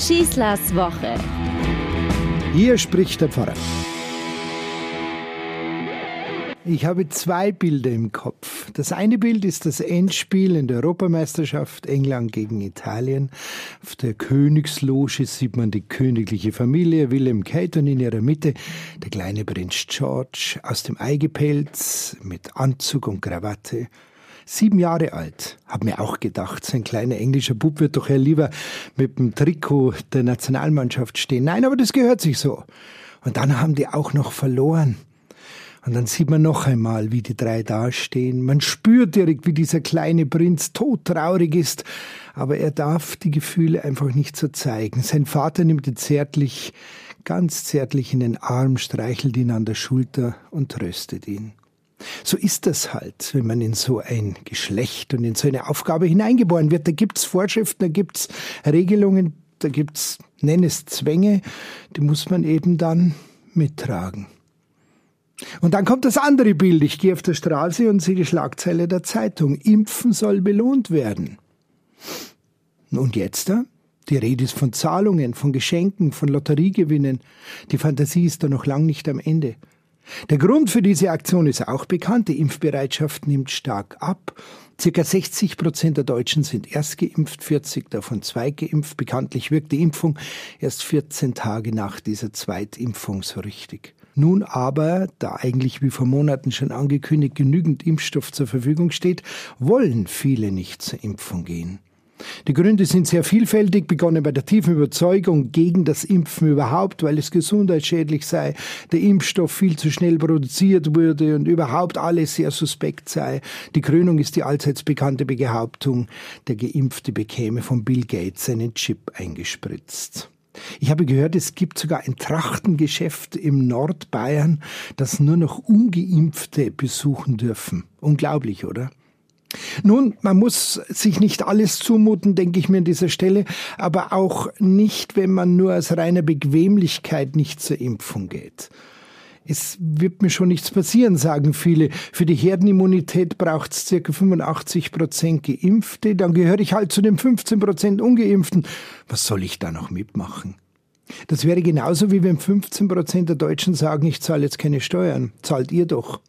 Schießlers Woche. Hier spricht der Pfarrer. Ich habe zwei Bilder im Kopf. Das eine Bild ist das Endspiel in der Europameisterschaft England gegen Italien. Auf der Königsloge sieht man die königliche Familie, William Kate und in ihrer Mitte der kleine Prinz George aus dem Eigepelz mit Anzug und Krawatte. Sieben Jahre alt. Hab mir auch gedacht, sein kleiner englischer Bub wird doch eher lieber mit dem Trikot der Nationalmannschaft stehen. Nein, aber das gehört sich so. Und dann haben die auch noch verloren. Und dann sieht man noch einmal, wie die drei dastehen. Man spürt direkt, wie dieser kleine Prinz todtraurig ist, aber er darf die Gefühle einfach nicht so zeigen. Sein Vater nimmt ihn zärtlich, ganz zärtlich in den Arm, streichelt ihn an der Schulter und tröstet ihn. So ist das halt, wenn man in so ein Geschlecht und in so eine Aufgabe hineingeboren wird. Da gibt's Vorschriften, da gibt's Regelungen, da gibt's, nenn es Zwänge, die muss man eben dann mittragen. Und dann kommt das andere Bild. Ich gehe auf der Straße und sehe die Schlagzeile der Zeitung. Impfen soll belohnt werden. Und jetzt da? Die Rede ist von Zahlungen, von Geschenken, von Lotteriegewinnen. Die Fantasie ist da noch lang nicht am Ende. Der Grund für diese Aktion ist auch bekannt. Die Impfbereitschaft nimmt stark ab. Circa 60 Prozent der Deutschen sind erst geimpft, 40 davon zweitgeimpft. Bekanntlich wirkt die Impfung erst 14 Tage nach dieser Zweitimpfung so richtig. Nun aber, da eigentlich wie vor Monaten schon angekündigt genügend Impfstoff zur Verfügung steht, wollen viele nicht zur Impfung gehen. Die Gründe sind sehr vielfältig, begonnen bei der tiefen Überzeugung gegen das Impfen überhaupt, weil es gesundheitsschädlich sei, der Impfstoff viel zu schnell produziert wurde und überhaupt alles sehr suspekt sei. Die Krönung ist die allseits bekannte Behauptung, der Geimpfte bekäme von Bill Gates einen Chip eingespritzt. Ich habe gehört, es gibt sogar ein Trachtengeschäft im Nordbayern, das nur noch ungeimpfte besuchen dürfen. Unglaublich, oder? Nun, man muss sich nicht alles zumuten, denke ich mir an dieser Stelle, aber auch nicht, wenn man nur aus reiner Bequemlichkeit nicht zur Impfung geht. Es wird mir schon nichts passieren, sagen viele. Für die Herdenimmunität braucht es ca. 85 Prozent Geimpfte, dann gehöre ich halt zu den 15 Prozent Ungeimpften. Was soll ich da noch mitmachen? Das wäre genauso wie wenn 15 Prozent der Deutschen sagen, ich zahle jetzt keine Steuern. Zahlt ihr doch.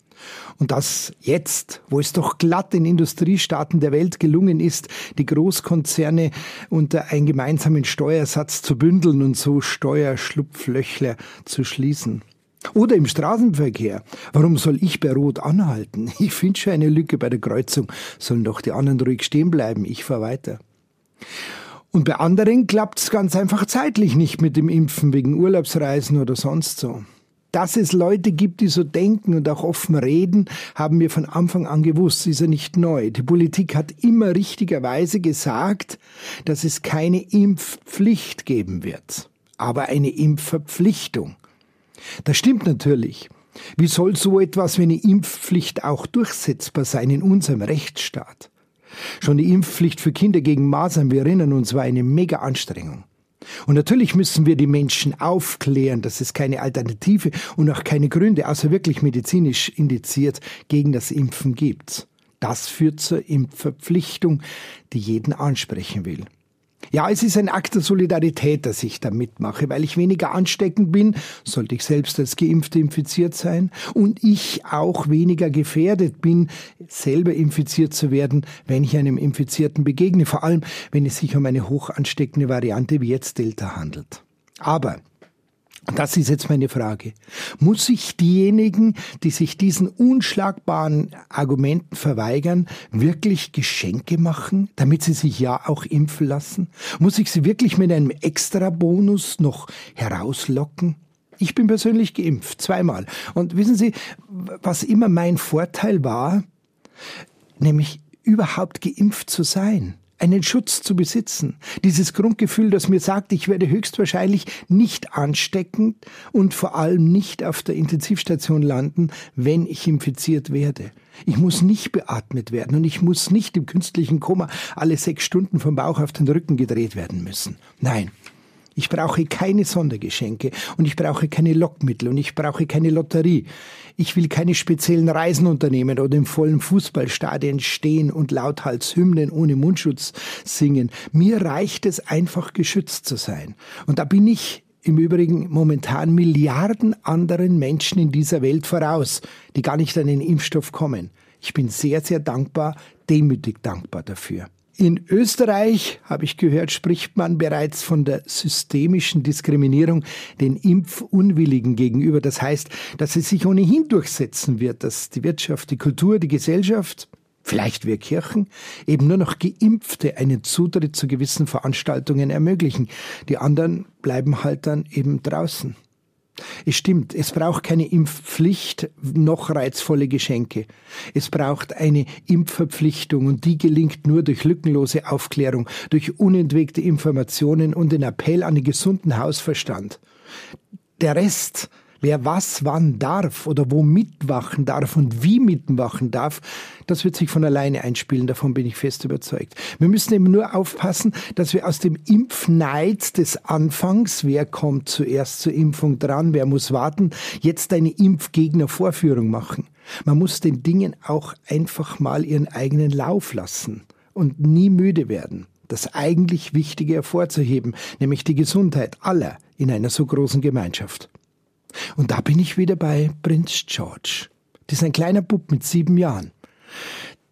Und das jetzt, wo es doch glatt in Industriestaaten der Welt gelungen ist, die Großkonzerne unter einen gemeinsamen Steuersatz zu bündeln und so Steuerschlupflöchler zu schließen. Oder im Straßenverkehr. Warum soll ich bei Rot anhalten? Ich finde schon eine Lücke bei der Kreuzung. Sollen doch die anderen ruhig stehen bleiben. Ich fahre weiter. Und bei anderen klappt es ganz einfach zeitlich nicht mit dem Impfen wegen Urlaubsreisen oder sonst so. Dass es Leute gibt, die so denken und auch offen reden, haben wir von Anfang an gewusst, ist ja nicht neu. Die Politik hat immer richtigerweise gesagt, dass es keine Impfpflicht geben wird, aber eine Impfverpflichtung. Das stimmt natürlich. Wie soll so etwas wie eine Impfpflicht auch durchsetzbar sein in unserem Rechtsstaat? Schon die Impfpflicht für Kinder gegen Masern, wir erinnern uns, war eine mega Anstrengung. Und natürlich müssen wir die Menschen aufklären, dass es keine Alternative und auch keine Gründe, außer wirklich medizinisch indiziert, gegen das Impfen gibt. Das führt zur Impfverpflichtung, die jeden ansprechen will. Ja, es ist ein Akt der Solidarität, dass ich da mitmache, weil ich weniger ansteckend bin, sollte ich selbst als Geimpfte infiziert sein, und ich auch weniger gefährdet bin, selber infiziert zu werden, wenn ich einem Infizierten begegne, vor allem wenn es sich um eine hoch ansteckende Variante wie jetzt Delta handelt. Aber das ist jetzt meine Frage. Muss ich diejenigen, die sich diesen unschlagbaren Argumenten verweigern, wirklich Geschenke machen, damit sie sich ja auch impfen lassen? Muss ich sie wirklich mit einem Extrabonus noch herauslocken? Ich bin persönlich geimpft, zweimal. Und wissen Sie, was immer mein Vorteil war, nämlich überhaupt geimpft zu sein einen Schutz zu besitzen. Dieses Grundgefühl, das mir sagt, ich werde höchstwahrscheinlich nicht ansteckend und vor allem nicht auf der Intensivstation landen, wenn ich infiziert werde. Ich muss nicht beatmet werden und ich muss nicht im künstlichen Koma alle sechs Stunden vom Bauch auf den Rücken gedreht werden müssen. Nein. Ich brauche keine Sondergeschenke und ich brauche keine Lockmittel und ich brauche keine Lotterie. Ich will keine speziellen Reisen unternehmen oder im vollen Fußballstadion stehen und lauthals Hymnen ohne Mundschutz singen. Mir reicht es einfach geschützt zu sein. Und da bin ich im Übrigen momentan Milliarden anderen Menschen in dieser Welt voraus, die gar nicht an den Impfstoff kommen. Ich bin sehr, sehr dankbar, demütig dankbar dafür. In Österreich, habe ich gehört, spricht man bereits von der systemischen Diskriminierung den Impfunwilligen gegenüber. Das heißt, dass es sich ohnehin durchsetzen wird, dass die Wirtschaft, die Kultur, die Gesellschaft vielleicht wir Kirchen, eben nur noch Geimpfte einen Zutritt zu gewissen Veranstaltungen ermöglichen. Die anderen bleiben halt dann eben draußen. Es stimmt, es braucht keine Impfpflicht, noch reizvolle Geschenke. Es braucht eine Impfverpflichtung und die gelingt nur durch lückenlose Aufklärung, durch unentwegte Informationen und den Appell an den gesunden Hausverstand. Der Rest, Wer was wann darf oder wo mitwachen darf und wie mitwachen darf, das wird sich von alleine einspielen, davon bin ich fest überzeugt. Wir müssen eben nur aufpassen, dass wir aus dem Impfneid des Anfangs, wer kommt zuerst zur Impfung dran, wer muss warten, jetzt eine Impfgegnervorführung machen. Man muss den Dingen auch einfach mal ihren eigenen Lauf lassen und nie müde werden das eigentlich Wichtige hervorzuheben, nämlich die Gesundheit aller in einer so großen Gemeinschaft. Und da bin ich wieder bei Prinz George. Das ist ein kleiner Bub mit sieben Jahren.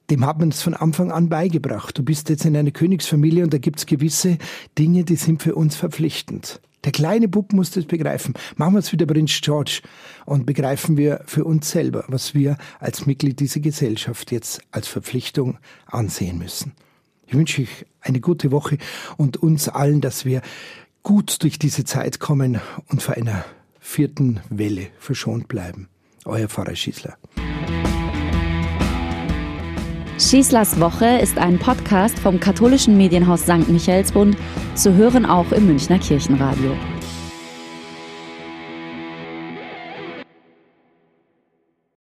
Dem hat man es von Anfang an beigebracht. Du bist jetzt in einer Königsfamilie und da gibt's gewisse Dinge, die sind für uns verpflichtend. Der kleine Bub muss das begreifen. Machen wir es wieder Prinz George und begreifen wir für uns selber, was wir als Mitglied dieser Gesellschaft jetzt als Verpflichtung ansehen müssen. Ich wünsche euch eine gute Woche und uns allen, dass wir gut durch diese Zeit kommen und vor einer vierten Welle verschont bleiben. Euer Pfarrer Schießler. Schießlers Woche ist ein Podcast vom katholischen Medienhaus St. Michaelsbund, zu hören auch im Münchner Kirchenradio.